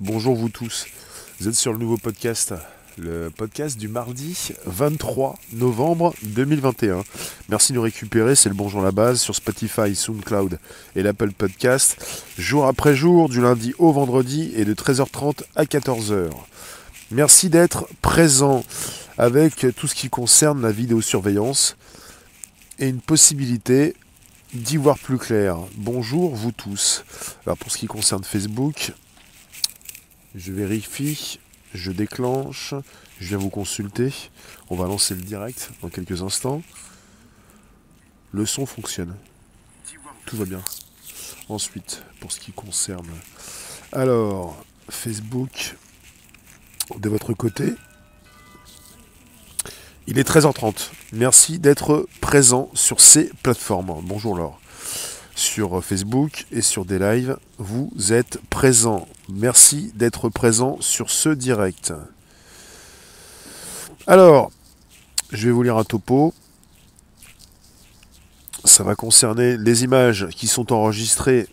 Bonjour vous tous. Vous êtes sur le nouveau podcast, le podcast du mardi 23 novembre 2021. Merci de nous récupérer, c'est le Bonjour la base sur Spotify, SoundCloud et l'Apple Podcast, jour après jour, du lundi au vendredi et de 13h30 à 14h. Merci d'être présent avec tout ce qui concerne la vidéosurveillance et une possibilité d'y voir plus clair. Bonjour vous tous. Alors pour ce qui concerne Facebook, je vérifie, je déclenche, je viens vous consulter. On va lancer le direct dans quelques instants. Le son fonctionne. Tout va bien. Ensuite, pour ce qui concerne... Alors, Facebook, de votre côté, il est 13h30. Merci d'être présent sur ces plateformes. Bonjour Laure. Sur Facebook et sur des lives, vous êtes présent. Merci d'être présent sur ce direct. Alors, je vais vous lire un topo. Ça va concerner les images qui sont enregistrées,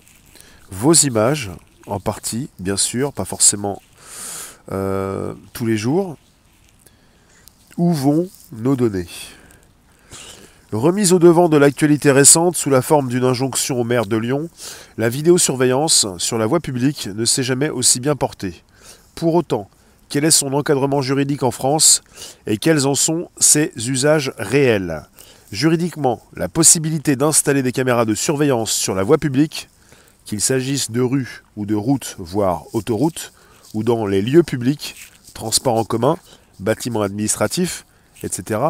vos images en partie, bien sûr, pas forcément euh, tous les jours. Où vont nos données? Remise au devant de l'actualité récente sous la forme d'une injonction au maire de Lyon, la vidéosurveillance sur la voie publique ne s'est jamais aussi bien portée. Pour autant, quel est son encadrement juridique en France et quels en sont ses usages réels? Juridiquement, la possibilité d'installer des caméras de surveillance sur la voie publique, qu'il s'agisse de rues ou de routes, voire autoroutes, ou dans les lieux publics, transports en commun, bâtiments administratifs, etc.,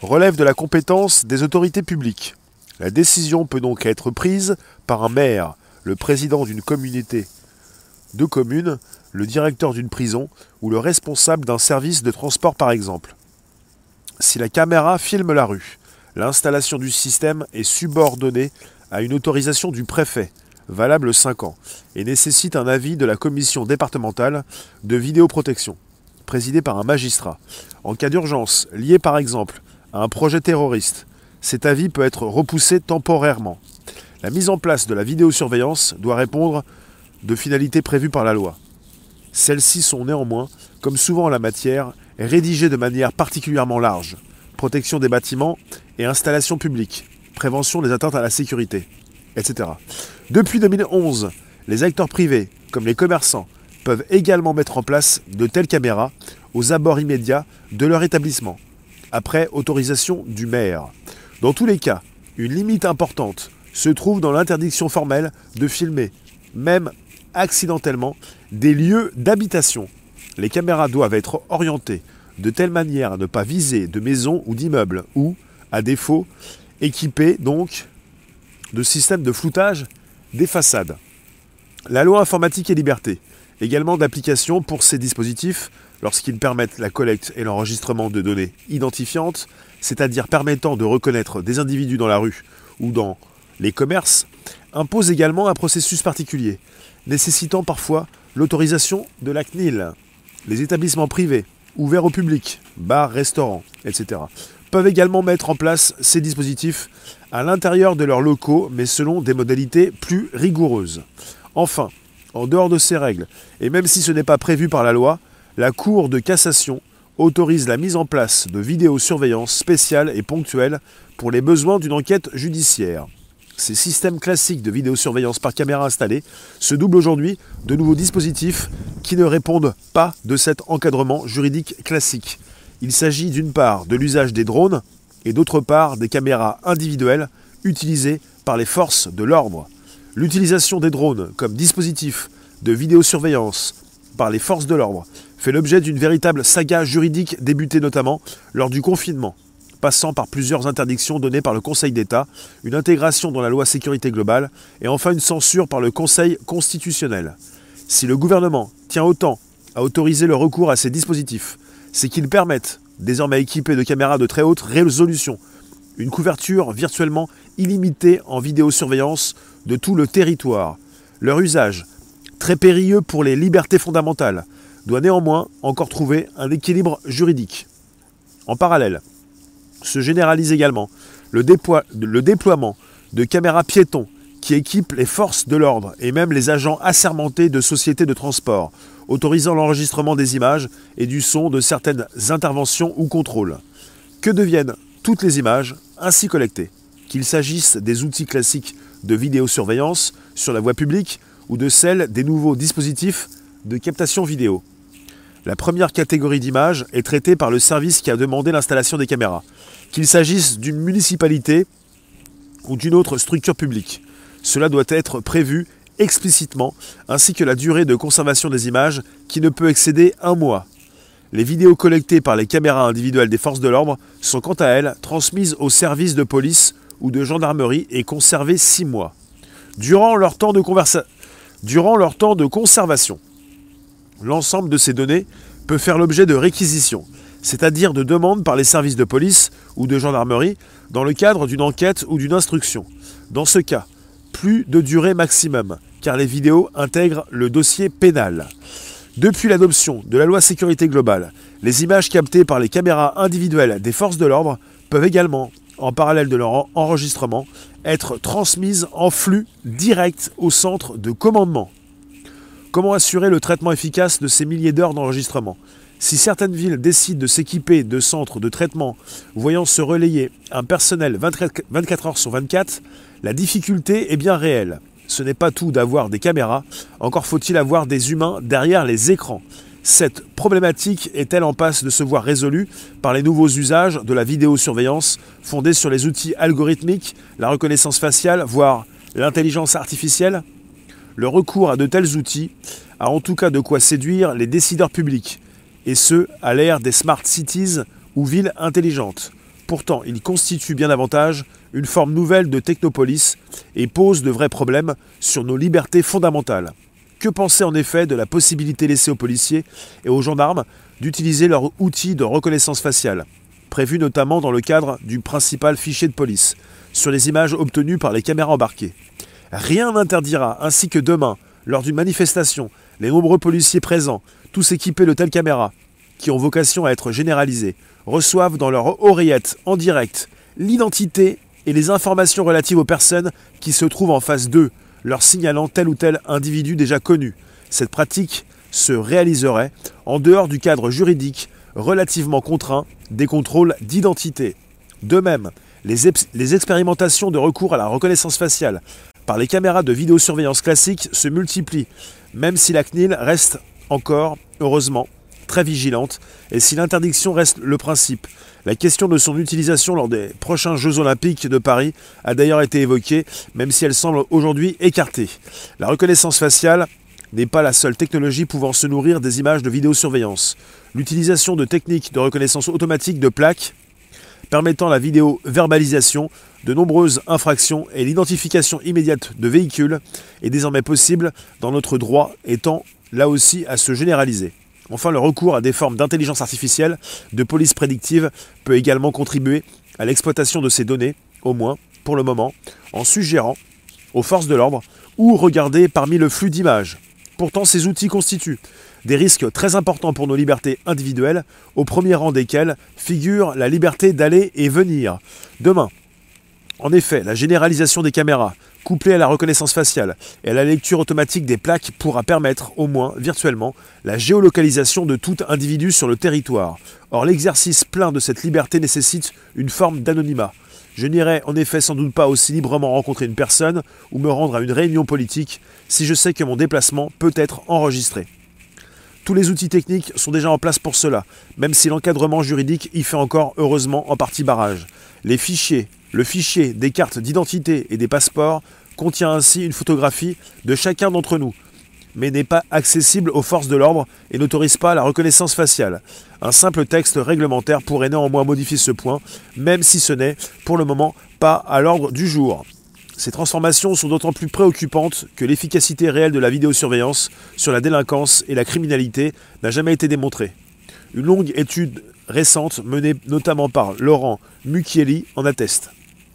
relève de la compétence des autorités publiques. La décision peut donc être prise par un maire, le président d'une communauté de communes, le directeur d'une prison ou le responsable d'un service de transport par exemple. Si la caméra filme la rue, l'installation du système est subordonnée à une autorisation du préfet, valable 5 ans, et nécessite un avis de la commission départementale de vidéoprotection présidé par un magistrat. En cas d'urgence, lié par exemple à un projet terroriste, cet avis peut être repoussé temporairement. La mise en place de la vidéosurveillance doit répondre de finalités prévues par la loi. Celles-ci sont néanmoins, comme souvent en la matière, rédigées de manière particulièrement large. Protection des bâtiments et installations publiques, prévention des atteintes à la sécurité, etc. Depuis 2011, les acteurs privés, comme les commerçants, peuvent également mettre en place de telles caméras aux abords immédiats de leur établissement, après autorisation du maire. Dans tous les cas, une limite importante se trouve dans l'interdiction formelle de filmer, même accidentellement, des lieux d'habitation. Les caméras doivent être orientées de telle manière à ne pas viser de maisons ou d'immeubles, ou, à défaut, équipées donc de systèmes de floutage des façades. La loi informatique et liberté également d'application pour ces dispositifs lorsqu'ils permettent la collecte et l'enregistrement de données identifiantes, c'est-à-dire permettant de reconnaître des individus dans la rue ou dans les commerces, impose également un processus particulier, nécessitant parfois l'autorisation de la CNIL. Les établissements privés, ouverts au public, bars, restaurants, etc., peuvent également mettre en place ces dispositifs à l'intérieur de leurs locaux, mais selon des modalités plus rigoureuses. Enfin, en dehors de ces règles, et même si ce n'est pas prévu par la loi, la Cour de cassation autorise la mise en place de vidéosurveillance spéciale et ponctuelle pour les besoins d'une enquête judiciaire. Ces systèmes classiques de vidéosurveillance par caméra installée se doublent aujourd'hui de nouveaux dispositifs qui ne répondent pas de cet encadrement juridique classique. Il s'agit d'une part de l'usage des drones et d'autre part des caméras individuelles utilisées par les forces de l'ordre. L'utilisation des drones comme dispositif de vidéosurveillance par les forces de l'ordre fait l'objet d'une véritable saga juridique débutée notamment lors du confinement, passant par plusieurs interdictions données par le Conseil d'État, une intégration dans la loi sécurité globale et enfin une censure par le Conseil constitutionnel. Si le gouvernement tient autant à autoriser le recours à ces dispositifs, c'est qu'ils permettent, désormais équipés de caméras de très haute résolution, une couverture virtuellement illimitée en vidéosurveillance de tout le territoire. Leur usage, très périlleux pour les libertés fondamentales, doit néanmoins encore trouver un équilibre juridique. En parallèle, se généralise également le, déploiement de caméras piétons qui qui équipe les forces de l'ordre et même les agents assermentés de sociétés de transport, autorisant l'enregistrement des images et du son de certaines interventions ou contrôles. Que deviennent toutes les images ainsi collectées? Qu'il s'agisse des outils classiques de vidéosurveillance sur la voie publique ou de celles des nouveaux dispositifs de captation vidéo. La première catégorie d'images est traitée par le service qui a demandé l'installation des caméras, qu'il s'agisse d'une municipalité ou d'une autre structure publique. Cela doit être prévu explicitement, ainsi que la durée de conservation des images qui ne peut excéder un mois. Les vidéos collectées par les caméras individuelles des forces de l'ordre sont quant à elles transmises aux services de police ou de gendarmerie et conservées six mois. Durant leur temps de, Durant leur temps de conservation, l'ensemble de ces données peut faire l'objet de réquisitions, c'est-à-dire de demandes par les services de police ou de gendarmerie dans le cadre d'une enquête ou d'une instruction. Dans ce cas, plus de durée maximum, car les vidéos intègrent le dossier pénal. Depuis l'adoption de la loi sécurité globale, les images captées par les caméras individuelles des forces de l'ordre peuvent également, en parallèle de leur enregistrement, être transmises en flux direct au centre de commandement. Comment assurer le traitement efficace de ces milliers d'heures d'enregistrement? Si certaines villes décident de s'équiper de centres de traitement voyant se relayer un personnel 24 heures sur 24, la difficulté est bien réelle. Ce n'est pas tout d'avoir des caméras, encore faut-il avoir des humains derrière les écrans. Cette problématique est-elle en passe de se voir résolue par les nouveaux usages de la vidéosurveillance fondés sur les outils algorithmiques, la reconnaissance faciale, voire l'intelligence artificielle? Le recours à de tels outils a en tout cas de quoi séduire les décideurs publics, et ce, à l'ère des smart cities ou villes intelligentes. Pourtant, il constitue bien davantage une forme nouvelle de technopolis et pose de vrais problèmes sur nos libertés fondamentales. Que penser en effet de la possibilité laissée aux policiers et aux gendarmes d'utiliser leurs outils de reconnaissance faciale, prévu notamment dans le cadre du principal fichier de police, sur les images obtenues par les caméras embarquées. Rien n'interdira, ainsi que demain, lors d'une manifestation, les nombreux policiers présents, tous équipés de telles caméras, qui ont vocation à être généralisées, reçoivent dans leur oreillette en direct l'identité et les informations relatives aux personnes qui se trouvent en face d'eux, leur signalant tel ou tel individu déjà connu. Cette pratique se réaliserait en dehors du cadre juridique relativement contraint des contrôles d'identité. De même, les, expérimentations de recours à la reconnaissance faciale par les caméras de vidéosurveillance classique se multiplient, même si la CNIL reste encore, heureusement, très vigilante, et si l'interdiction reste le principe. La question de son utilisation lors des prochains Jeux olympiques de Paris a d'ailleurs été évoquée, même si elle semble aujourd'hui écartée. La reconnaissance faciale n'est pas la seule technologie pouvant se nourrir des images de vidéosurveillance. L'utilisation de techniques de reconnaissance automatique de plaques permettant la vidéo verbalisation de nombreuses infractions et l'identification immédiate de véhicules est désormais possible dans notre droit étant là aussi à se généraliser. Enfin, le recours à des formes d'intelligence artificielle, de police prédictive, peut également contribuer à l'exploitation de ces données, au moins pour le moment, en suggérant aux forces de l'ordre où regarder parmi le flux d'images. Pourtant, ces outils constituent des risques très importants pour nos libertés individuelles, au premier rang desquels figure la liberté d'aller et venir. Demain, en effet, la généralisation des caméras, couplée à la reconnaissance faciale et à la lecture automatique des plaques, pourra permettre, au moins virtuellement, la géolocalisation de tout individu sur le territoire. Or, l'exercice plein de cette liberté nécessite une forme d'anonymat. Je n'irai en effet sans doute pas aussi librement rencontrer une personne ou me rendre à une réunion politique si je sais que mon déplacement peut être enregistré. Tous les outils techniques sont déjà en place pour cela, même si l'encadrement juridique y fait encore heureusement en partie barrage. Les fichiers, le fichier des cartes d'identité et des passeports contient ainsi une photographie de chacun d'entre nous, mais n'est pas accessible aux forces de l'ordre et n'autorise pas la reconnaissance faciale. Un simple texte réglementaire pourrait néanmoins modifier ce point, même si ce n'est, pour le moment, pas à l'ordre du jour. Ces transformations sont d'autant plus préoccupantes que l'efficacité réelle de la vidéosurveillance sur la délinquance et la criminalité n'a jamais été démontrée. Une longue étude récente menée notamment par Laurent Mucchielli en atteste.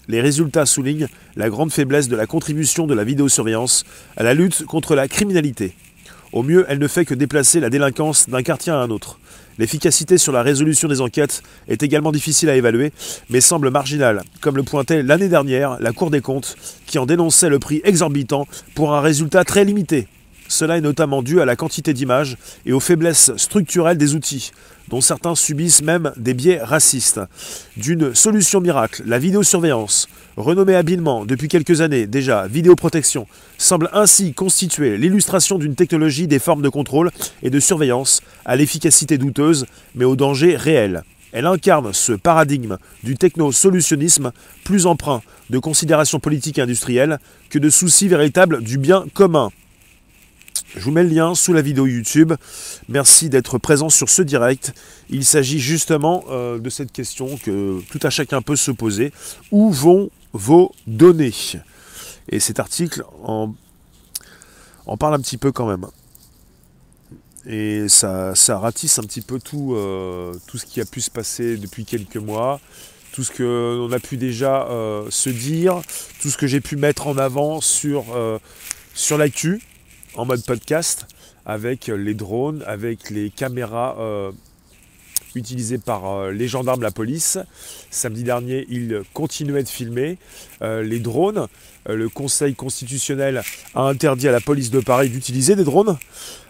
Les résultats soulignent la grande faiblesse de la contribution de la vidéosurveillance à la lutte contre la criminalité. Au mieux, elle ne fait que déplacer la délinquance d'un quartier à un autre. L'efficacité sur la résolution des enquêtes est également difficile à évaluer, mais semble marginale, comme le pointait l'année dernière la Cour des comptes, qui en dénonçait le prix exorbitant pour un résultat très limité. Cela est notamment dû à la quantité d'images et aux faiblesses structurelles des outils, dont certains subissent même des biais racistes. D'une solution miracle, la vidéosurveillance, renommée habilement depuis quelques années déjà vidéoprotection, semble ainsi constituer l'illustration d'une technologie des formes de contrôle et de surveillance à l'efficacité douteuse, mais au danger réel. Elle incarne ce paradigme du techno-solutionnisme plus emprunt de considérations politiques et industrielles que de soucis véritables du bien commun. Je vous mets le lien sous la vidéo YouTube. Merci d'être présent sur ce direct. Il s'agit justement euh, de cette question que tout à chacun peut se poser. Où vont vos données? Et cet article en, parle un petit peu quand même. Et ça, ratisse un petit peu tout, euh, tout ce qui a pu se passer depuis quelques mois, tout ce qu'on a pu déjà euh, se dire, tout ce que j'ai pu mettre en avant sur l'actu en mode podcast avec les drones, avec les caméras euh, utilisées par euh, les gendarmes, la police. Samedi dernier, ils continuaient de filmer euh, les drones. le Conseil constitutionnel a interdit à la police de Paris d'utiliser des drones.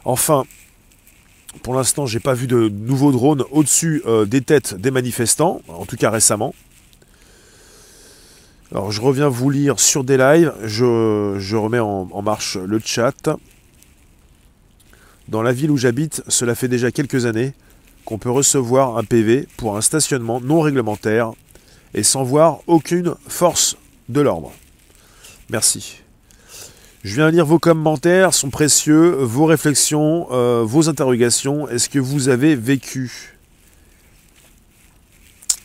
Enfin, pour l'instant, j'ai pas vu de nouveaux drones au-dessus des têtes des manifestants, en tout cas récemment. Alors je reviens vous lire sur des lives, je, remets en marche le chat. Dans la ville où j'habite, cela fait déjà quelques années qu'on peut recevoir un PV pour un stationnement non réglementaire et sans voir aucune force de l'ordre. Merci. Je viens lire vos commentaires, sont précieux, vos réflexions, euh, vos interrogations. Est-ce que vous avez vécu?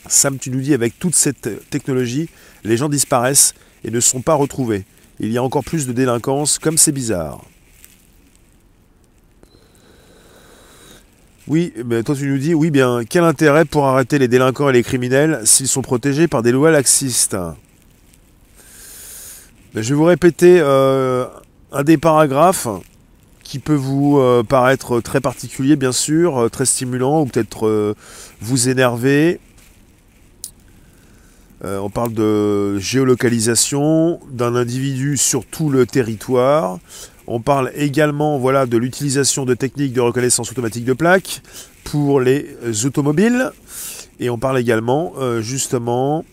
Sam, tu nous dis, avec toute cette technologie, les gens disparaissent et ne sont pas retrouvés. Il y a encore plus de délinquance, comme c'est bizarre. Oui, mais toi tu nous dis, oui bien, quel intérêt pour arrêter les délinquants et les criminels s'ils sont protégés par des lois laxistes? Je vais vous répéter euh, un des paragraphes qui peut vous euh, paraître très particulier, bien sûr, euh, très stimulant, ou peut-être vous énerver. on parle de géolocalisation d'un individu sur tout le territoire. On parle également voilà, de l'utilisation de techniques de reconnaissance automatique de plaques pour les automobiles. Et on parle également euh, justement...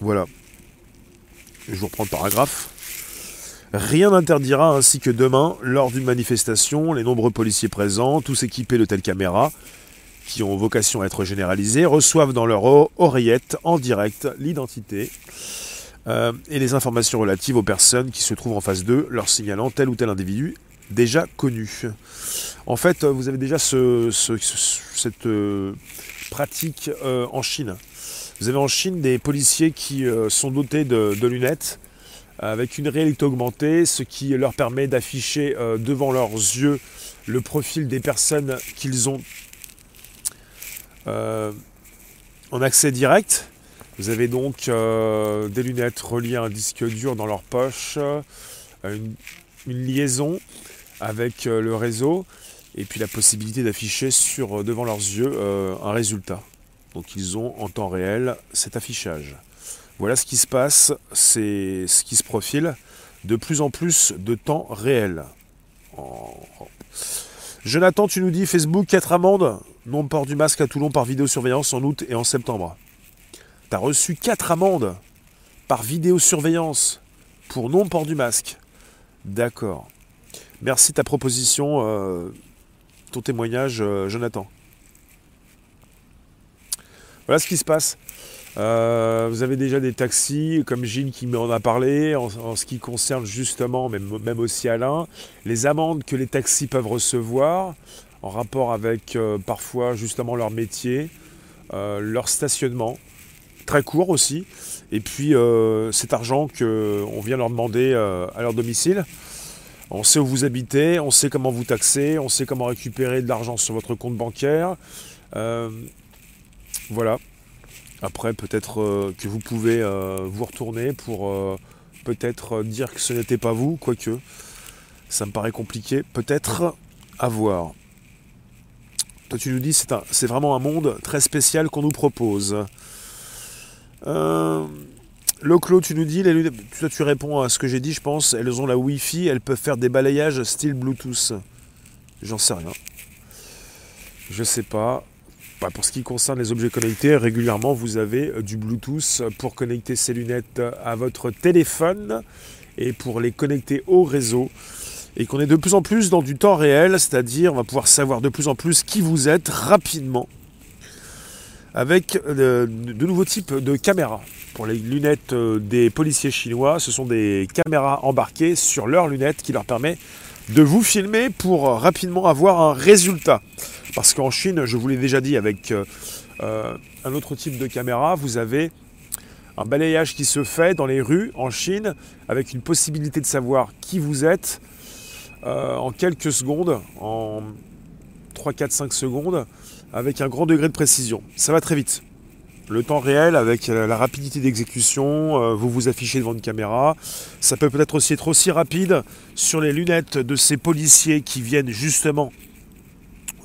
Voilà. Je vous reprends le paragraphe. Rien n'interdira ainsi que demain, lors d'une manifestation, les nombreux policiers présents, tous équipés de telles caméras, qui ont vocation à être généralisées, reçoivent dans leur oreillette en direct l'identité euh, et les informations relatives aux personnes qui se trouvent en face d'eux, leur signalant tel ou tel individu déjà connu. En fait, vous avez déjà cette euh, pratique euh, en Chine. Vous avez en Chine des policiers qui sont dotés de, lunettes avec une réalité augmentée, ce qui leur permet d'afficher devant leurs yeux le profil des personnes qu'ils ont en accès direct. Vous avez donc euh, des lunettes reliées à un disque dur dans leur poche, euh, une, liaison avec euh, le réseau et puis la possibilité d'afficher sur devant leurs yeux un résultat. Donc ils ont en temps réel cet affichage. Voilà ce qui se passe, c'est ce qui se profile de plus en plus de temps réel. Jonathan, tu nous dis Facebook 4 amendes, non-port du masque à Toulon par vidéosurveillance en août et en septembre. T'as reçu 4 amendes par vidéosurveillance pour non-port du masque. D'accord. Merci ta proposition, euh, ton témoignage, euh, Jonathan. Voilà ce qui se passe. Euh, vous avez déjà des taxis, comme Gilles qui m'en a parlé, en, ce qui concerne justement, même, même, aussi Alain, les amendes que les taxis peuvent recevoir en rapport avec parfois justement leur métier, leur stationnement très court aussi. Et puis euh, cet argent qu'on vient leur demander euh, à leur domicile. On sait où vous habitez, on sait comment vous taxer, on sait comment récupérer de l'argent sur votre compte bancaire. Euh, voilà. Après, peut-être que vous pouvez vous retourner pour peut-être dire que ce n'était pas vous, quoique. Ça me paraît compliqué, peut-être à voir. Toi, tu nous dis c'est vraiment un monde très spécial qu'on nous propose. Euh, Loclo, tu nous dis, les lunettes, toi tu réponds à ce que j'ai dit, je pense. Elles ont la Wi-Fi, elles peuvent faire des balayages style Bluetooth. J'en sais rien. Je sais pas. Bah, pour ce qui concerne les objets connectés, régulièrement vous avez euh, du Bluetooth pour connecter ces lunettes à votre téléphone et pour les connecter au réseau. Et qu'on est de plus en plus dans du temps réel, c'est-à-dire on va pouvoir savoir de plus en plus qui vous êtes rapidement avec euh, de, nouveaux types de caméras. Pour les lunettes euh, des policiers chinois, ce sont des caméras embarquées sur leurs lunettes qui leur permet de vous filmer pour rapidement avoir un résultat. Parce qu'en Chine, je vous l'ai déjà dit, avec euh, un autre type de caméra, vous avez un balayage qui se fait dans les rues en Chine avec une possibilité de savoir qui vous êtes en quelques secondes, en 3, 4, 5 secondes, avec un grand degré de précision. Ça va très vite. Le temps réel avec la rapidité d'exécution, euh, vous vous affichez devant une caméra. Ça peut peut-être aussi être aussi rapide sur les lunettes de ces policiers qui viennent justement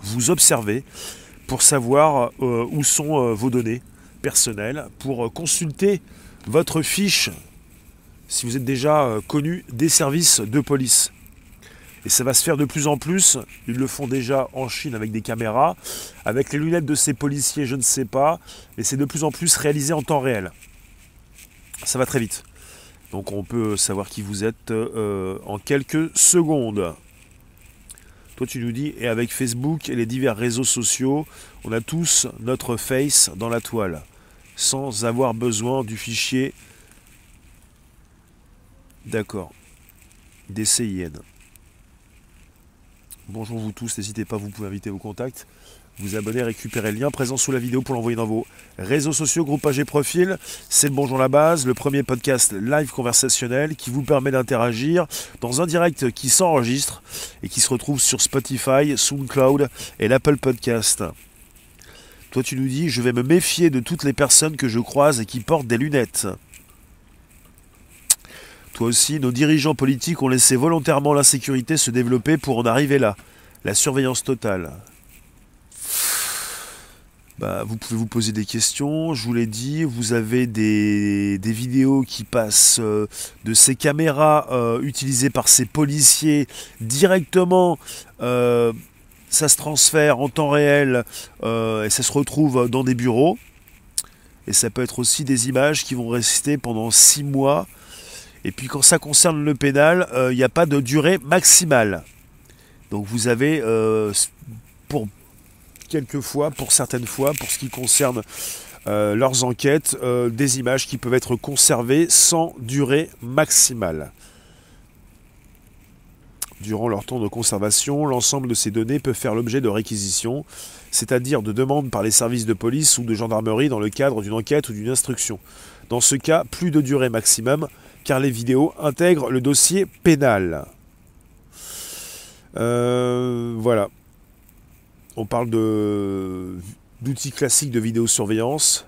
vous observer pour savoir euh, où sont euh, vos données personnelles, pour consulter votre fiche si vous êtes déjà connu des services de police. Et ça va se faire de plus en plus. Ils le font déjà en Chine avec des caméras. Avec les lunettes de ces policiers, je ne sais pas. Mais c'est de plus en plus réalisé en temps réel. Ça va très vite. Donc on peut savoir qui vous êtes euh, en quelques secondes. Toi, tu nous dis, et avec Facebook et les divers réseaux sociaux, on a tous notre face dans la toile, sans avoir besoin du fichier. D'accord. Des CIN. Bonjour vous tous, n'hésitez pas, vous pouvez inviter vos contacts, vous abonner, récupérer le lien présent sous la vidéo pour l'envoyer dans vos réseaux sociaux, groupage et profil. C'est le Bonjour la base, le premier podcast live conversationnel qui vous permet d'interagir dans un direct qui s'enregistre et qui se retrouve sur Spotify, SoundCloud et l'Apple Podcast. Toi tu nous dis, je vais me méfier de toutes les personnes que je croise et qui portent des lunettes. Toi aussi, nos dirigeants politiques ont laissé volontairement l'insécurité se développer pour en arriver là. La surveillance totale. Bah, vous pouvez vous poser des questions. Je vous l'ai dit, vous avez des, vidéos qui passent euh, de ces caméras euh, utilisées par ces policiers directement. Euh, ça se transfère en temps réel et ça se retrouve dans des bureaux. Et ça peut être aussi des images qui vont rester pendant six mois. Et puis quand ça concerne le pénal, il n'y a pas de durée maximale. Donc vous avez pour quelques fois, pour certaines fois, pour ce qui concerne euh, leurs enquêtes, euh, des images qui peuvent être conservées sans durée maximale. Durant leur temps de conservation, l'ensemble de ces données peut faire l'objet de réquisitions, c'est-à-dire de demandes par les services de police ou de gendarmerie dans le cadre d'une enquête ou d'une instruction. Dans ce cas, plus de durée maximum, car les vidéos intègrent le dossier pénal. Euh, voilà on parle d'outils classiques de vidéosurveillance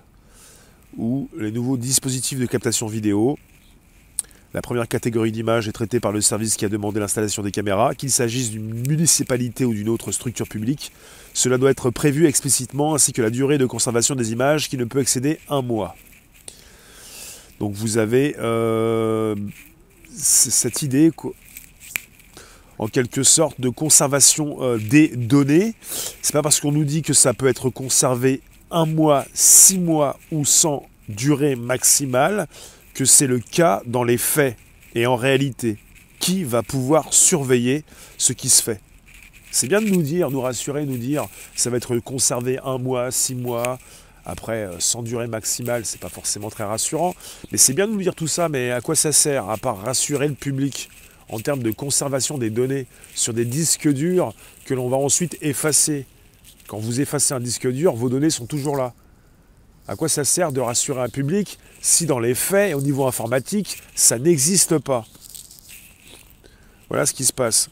ou les nouveaux dispositifs de captation vidéo. La première catégorie d'images est traitée par le service qui a demandé l'installation des caméras, qu'il s'agisse d'une municipalité ou d'une autre structure publique. Cela doit être prévu explicitement, ainsi que la durée de conservation des images qui ne peut excéder un mois. Donc vous avez euh, cette idée en quelque sorte de conservation euh, des données. C'est pas parce qu'on nous dit que ça peut être conservé un mois, six mois ou sans durée maximale que c'est le cas dans les faits et en réalité. Qui va pouvoir surveiller ce qui se fait? C'est bien de nous dire, nous rassurer, nous dire ça va être conservé un mois, six mois. Après, euh, sans durée maximale, c'est pas forcément très rassurant. Mais c'est bien de nous dire tout ça, mais à quoi ça sert À part rassurer le public en termes de conservation des données sur des disques durs que l'on va ensuite effacer? Quand vous effacez un disque dur, vos données sont toujours là. À quoi ça sert de rassurer un public si dans les faits, au niveau informatique, ça n'existe pas? Voilà ce qui se passe.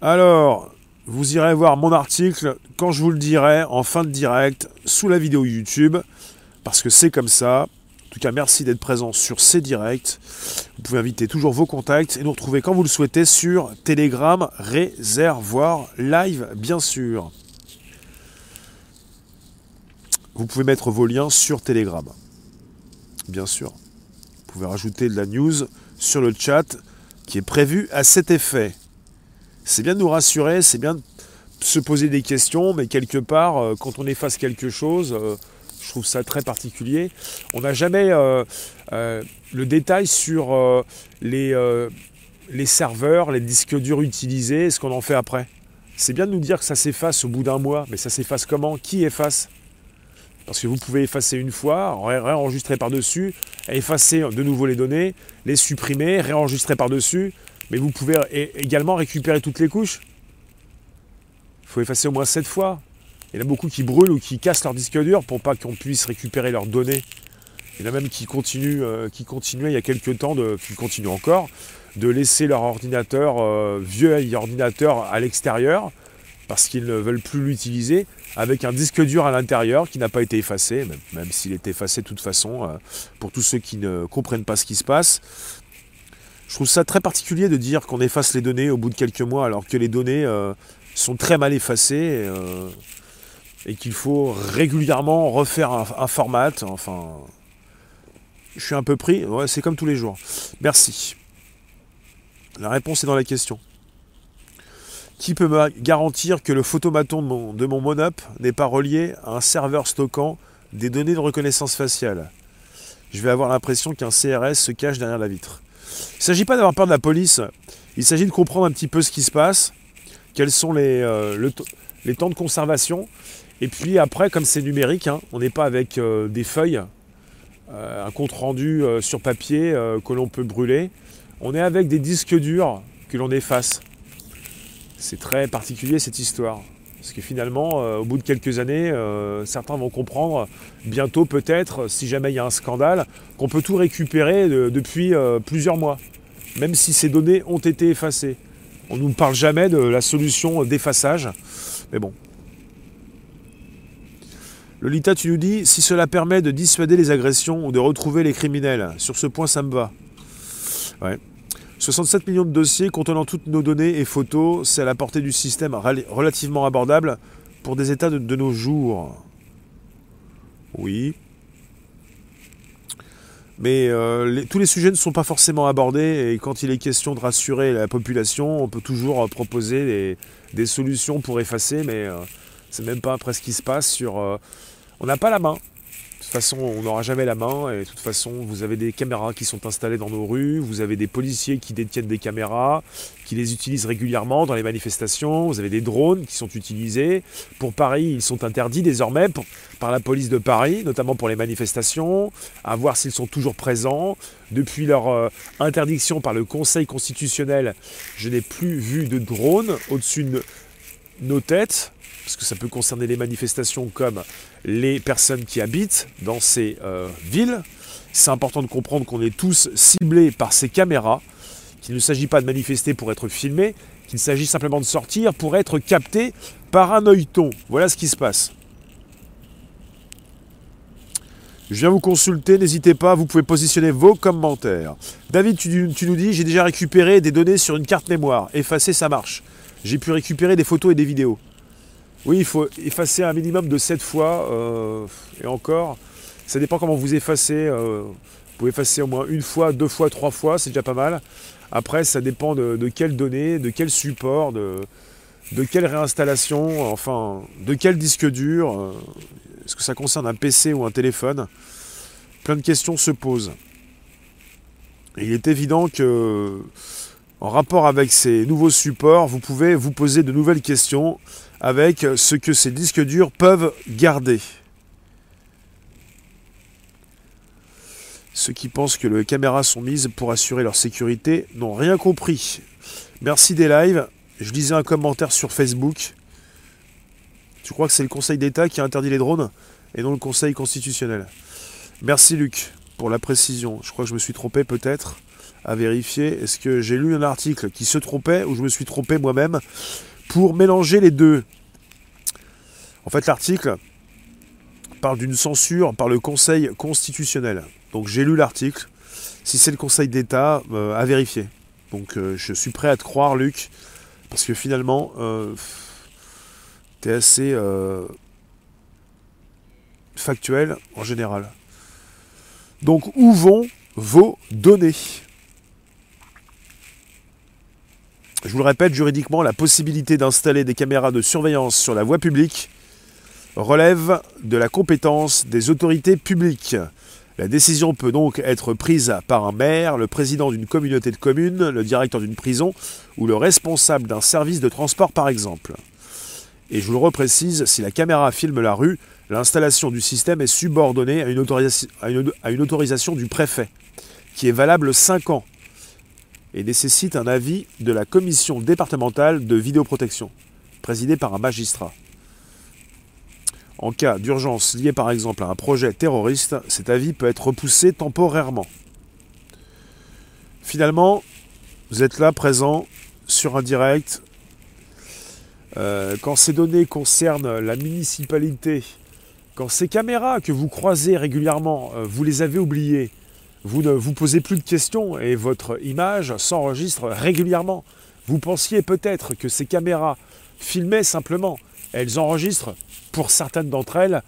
Alors, vous irez voir mon article quand je vous le dirai en fin de direct sous la vidéo YouTube, parce que c'est comme ça. En tout cas, merci d'être présent sur ces directs. Vous pouvez inviter toujours vos contacts et nous retrouver quand vous le souhaitez sur Telegram, Réservoir Live, bien sûr. Vous pouvez mettre vos liens sur Telegram. Bien sûr. Vous pouvez rajouter de la news sur le chat qui est prévu à cet effet. C'est bien de nous rassurer, c'est bien de se poser des questions, mais quelque part, euh, quand on efface quelque chose, euh, je trouve ça très particulier. On n'a jamais euh, le détail sur les, les serveurs, les disques durs utilisés, ce qu'on en fait après. C'est bien de nous dire que ça s'efface au bout d'un mois, mais ça s'efface comment? Qui efface? Parce que vous pouvez effacer une fois, réenregistrer par-dessus, effacer de nouveau les données, les supprimer, réenregistrer par-dessus, mais vous pouvez également récupérer toutes les couches. Il faut effacer au moins 7 fois. Il y en a beaucoup qui brûlent ou qui cassent leur disque dur pour pas qu'on puisse récupérer leurs données. Il y en a même qui continuent, euh, qui continuaient il y a quelques temps, de, qui continuent encore, de laisser leur ordinateur, euh, vieux ordinateur à l'extérieur, parce qu'ils ne veulent plus l'utiliser, avec un disque dur à l'intérieur qui n'a pas été effacé, même, s'il est effacé de toute façon, euh, pour tous ceux qui ne comprennent pas ce qui se passe. Je trouve ça très particulier de dire qu'on efface les données au bout de quelques mois, alors que les données euh, sont très mal effacées euh, et qu'il faut régulièrement refaire un, format. Enfin, je suis un peu pris. C'est comme tous les jours. Merci. La réponse est dans la question. Qui peut me garantir que le photomaton de mon, de mon Monop n'est pas relié à un serveur stockant des données de reconnaissance faciale? Je vais avoir l'impression qu'un CRS se cache derrière la vitre. Il ne s'agit pas d'avoir peur de la police, il s'agit de comprendre un petit peu ce qui se passe, quels sont les, euh, temps de conservation, et puis après, comme c'est numérique, hein, on n'est pas avec euh, des feuilles, euh, un compte rendu sur papier que l'on peut brûler, on est avec des disques durs que l'on efface. C'est très particulier cette histoire. Parce que finalement, euh, au bout de quelques années, euh, certains vont comprendre bientôt peut-être, si jamais il y a un scandale, qu'on peut tout récupérer depuis euh, plusieurs mois, même si ces données ont été effacées. On ne nous parle jamais de la solution d'effaçage, mais bon. Lolita, tu nous dis, si cela permet de dissuader les agressions ou de retrouver les criminels, sur ce point ça me va. Ouais. 67 millions de dossiers contenant toutes nos données et photos, c'est à la portée du système relativement abordable pour des états de, nos jours. Oui. Mais euh, tous les sujets ne sont pas forcément abordés et quand il est question de rassurer la population, on peut toujours proposer des, solutions pour effacer, mais euh, c'est même pas après ce qui se passe sur... Euh, on n'a pas la main. Façon, on n'aura jamais la main. Et de toute façon, vous avez des caméras qui sont installées dans nos rues. Vous avez des policiers qui détiennent des caméras, qui les utilisent régulièrement dans les manifestations. Vous avez des drones qui sont utilisés. Pour Paris, ils sont interdits désormais par la police de Paris, notamment pour les manifestations, à voir s'ils sont toujours présents. Depuis leur euh, interdiction par le Conseil constitutionnel, je n'ai plus vu de drones au-dessus de nos têtes parce que ça peut concerner les manifestations comme les personnes qui habitent dans ces euh, villes. C'est important de comprendre qu'on est tous ciblés par ces caméras, qu'il ne s'agit pas de manifester pour être filmé, qu'il s'agit simplement de sortir pour être capté par un œilleton. Voilà ce qui se passe. Je viens vous consulter, n'hésitez pas, vous pouvez positionner vos commentaires. David, tu, tu nous dis, j'ai déjà récupéré des données sur une carte mémoire. Effacer, ça marche. J'ai pu récupérer des photos et des vidéos. Oui, il faut effacer un minimum de 7 fois, euh, et encore, ça dépend comment vous effacez. Euh, vous pouvez effacer au moins une fois, deux fois, trois fois, c'est déjà pas mal. Après, ça dépend de, quelles données, de quel support, de, quelle réinstallation, enfin, de quel disque dur. Euh, est-ce que ça concerne un PC ou un téléphone? Plein de questions se posent. il est évident que, en rapport avec ces nouveaux supports, vous pouvez vous poser de nouvelles questions avec ce que ces disques durs peuvent garder. Ceux qui pensent que les caméras sont mises pour assurer leur sécurité n'ont rien compris. Merci des lives. Je lisais un commentaire sur Facebook. Tu crois que c'est le Conseil d'État qui a interdit les drones et non le Conseil constitutionnel? Merci Luc pour la précision. Je crois que je me suis trompé peut-être à vérifier. Est-ce que j'ai lu un article qui se trompait ou je me suis trompé moi-même? Pour mélanger les deux. En fait, l'article parle d'une censure par le Conseil constitutionnel. Donc j'ai lu l'article. Si c'est le Conseil d'État, euh, à vérifier. Donc euh, je suis prêt à te croire, Luc, parce que finalement, euh, tu es assez factuel en général. Donc où vont vos données? Je vous le répète, juridiquement, la possibilité d'installer des caméras de surveillance sur la voie publique relève de la compétence des autorités publiques. La décision peut donc être prise par un maire, le président d'une communauté de communes, le directeur d'une prison ou le responsable d'un service de transport par exemple. Et je vous le reprécise, si la caméra filme la rue, l'installation du système est subordonnée à une, autorisation, du préfet, qui est valable 5 ans et nécessite un avis de la commission départementale de vidéoprotection, présidée par un magistrat. En cas d'urgence liée par exemple à un projet terroriste, cet avis peut être repoussé temporairement. Finalement, vous êtes là présent sur un direct. Euh, quand ces données concernent la municipalité, quand ces caméras que vous croisez régulièrement, euh, vous les avez oubliées, vous ne vous posez plus de questions et votre image s'enregistre régulièrement. Vous pensiez peut-être que ces caméras filmaient simplement. Elles enregistrent pour certaines d'entre elles,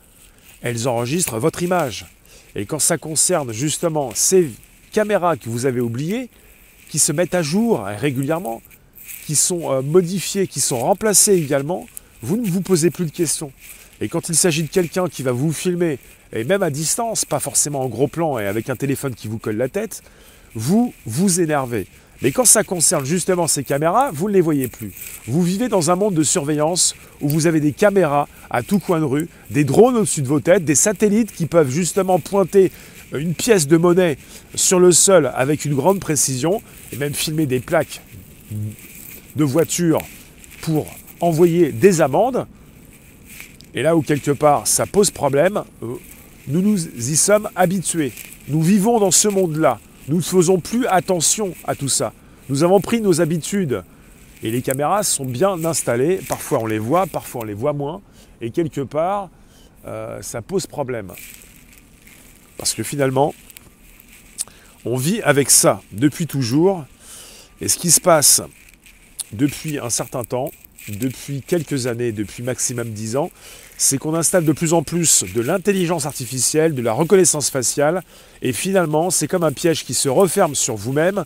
elles enregistrent votre image. Et quand ça concerne justement ces caméras que vous avez oubliées, qui se mettent à jour régulièrement, qui sont euh, modifiées, qui sont remplacées également, vous ne vous posez plus de questions. Et quand il s'agit de quelqu'un qui va vous filmer, et même à distance, pas forcément en gros plan et avec un téléphone qui vous colle la tête, vous vous énervez. Mais quand ça concerne justement ces caméras, vous ne les voyez plus. Vous vivez dans un monde de surveillance où vous avez des caméras à tout coin de rue, des drones au-dessus de vos têtes, des satellites qui peuvent justement pointer une pièce de monnaie sur le sol avec une grande précision et même filmer des plaques de voitures pour envoyer des amendes. Et là où quelque part ça pose problème, euh, nous nous y sommes habitués. Nous vivons dans ce monde-là. Nous ne faisons plus attention à tout ça. Nous avons pris nos habitudes. Et les caméras sont bien installées. Parfois on les voit, parfois on les voit moins. Et quelque part, euh, ça pose problème. Parce que finalement, on vit avec ça depuis toujours. Et ce qui se passe depuis un certain temps, depuis quelques années, depuis maximum 10 ans, c'est qu'on installe de plus en plus de l'intelligence artificielle, de la reconnaissance faciale, et finalement, c'est comme un piège qui se referme sur vous-même.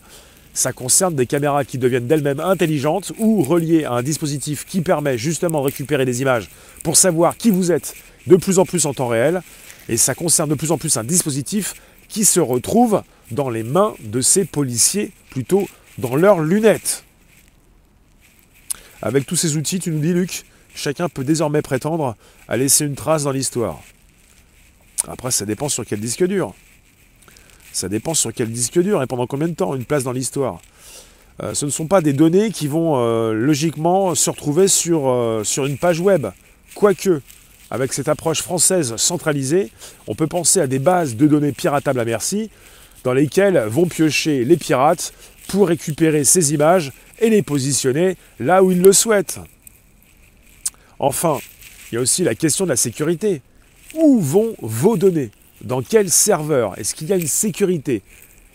Ça concerne des caméras qui deviennent d'elles-mêmes intelligentes ou reliées à un dispositif qui permet justement de récupérer des images pour savoir qui vous êtes de plus en plus en temps réel. Et ça concerne de plus en plus un dispositif qui se retrouve dans les mains de ces policiers, plutôt dans leurs lunettes. Avec tous ces outils, tu nous dis, Luc, chacun peut désormais prétendre à laisser une trace dans l'histoire. Après, ça dépend sur quel disque dur. Ça dépend sur quel disque dur et pendant combien de temps, une place dans l'histoire. Euh, ce ne sont pas des données qui vont euh, logiquement se retrouver euh, sur une page web. Quoique, avec cette approche française centralisée, on peut penser à des bases de données piratables à merci, dans lesquelles vont piocher les pirates pour récupérer ces images et les positionner là où ils le souhaitent. Enfin, il y a aussi la question de la sécurité. Où vont vos données? Dans quel serveur? Est-ce qu'il y a une sécurité?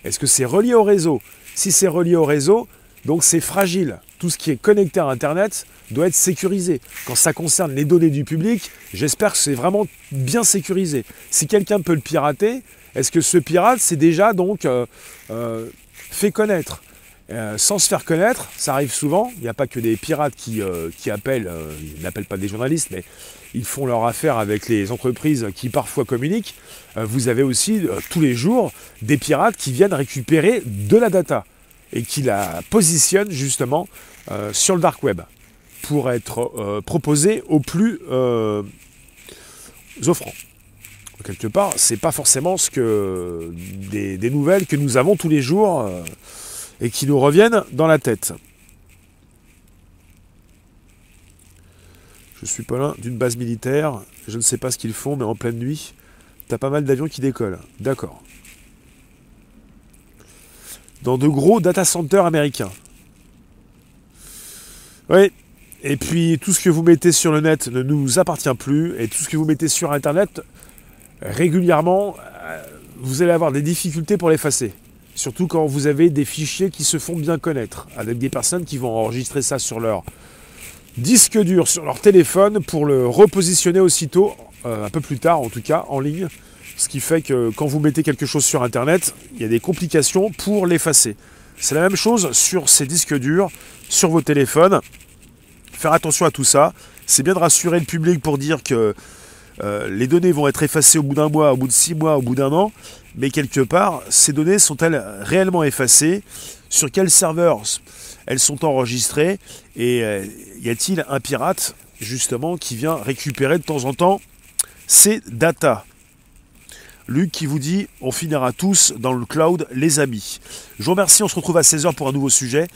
Est-ce que c'est relié au réseau? Si c'est relié au réseau, donc c'est fragile. Tout ce qui est connecté à Internet doit être sécurisé. Quand ça concerne les données du public, j'espère que c'est vraiment bien sécurisé. Si quelqu'un peut le pirater, est-ce que ce pirate s'est déjà donc euh, euh, fait connaître? Euh, sans se faire connaître, ça arrive souvent. Il n'y a pas que des pirates qui, euh, appellent, euh, ils n'appellent pas des journalistes, mais ils font leur affaire avec les entreprises qui parfois communiquent. vous avez aussi tous les jours des pirates qui viennent récupérer de la data et qui la positionnent justement sur le dark web pour être proposée au plus offrant. Quelque part, c'est pas forcément ce que des, nouvelles que nous avons tous les jours et qui nous reviennent dans la tête. Je suis pas loin d'une base militaire, je ne sais pas ce qu'ils font, mais en pleine nuit, t'as pas mal d'avions qui décollent. D'accord. Dans de gros data centers américains. Oui, et puis tout ce que vous mettez sur le net ne nous appartient plus, et tout ce que vous mettez sur Internet régulièrement, vous allez avoir des difficultés pour l'effacer. Surtout quand vous avez des fichiers qui se font bien connaître, avec des personnes qui vont enregistrer ça sur leur disque dur, sur leur téléphone, pour le repositionner aussitôt, un peu plus tard en tout cas, en ligne. Ce qui fait que quand vous mettez quelque chose sur Internet, il y a des complications pour l'effacer. C'est la même chose sur ces disques durs, sur vos téléphones. Faire attention à tout ça. C'est bien de rassurer le public pour dire que euh, les données vont être effacées au bout d'un mois, au bout de six mois, au bout d'un an. Mais quelque part, ces données sont-elles réellement effacées Sur quels serveurs elles sont enregistrées Et euh, y a-t-il un pirate, justement, qui vient récupérer de temps en temps ces datas Luc qui vous dit on finira tous dans le cloud, les amis. Je vous remercie, on se retrouve à 16h pour un nouveau sujet.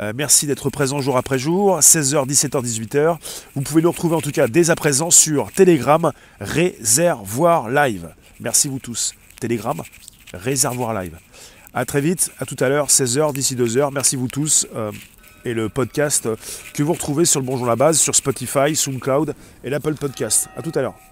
Euh, merci d'être présent jour après jour, 16h, 17h, 18h. Vous pouvez nous retrouver en tout cas dès à présent sur Telegram, Réservoir Live. Merci vous tous. Telegram, Réservoir Live. A très vite, à tout à l'heure, 16h, d'ici 2h. Merci vous tous. Euh, et le podcast que vous retrouvez sur le Bonjour la Base, sur Spotify, SoundCloud et l'Apple Podcast. A tout à l'heure.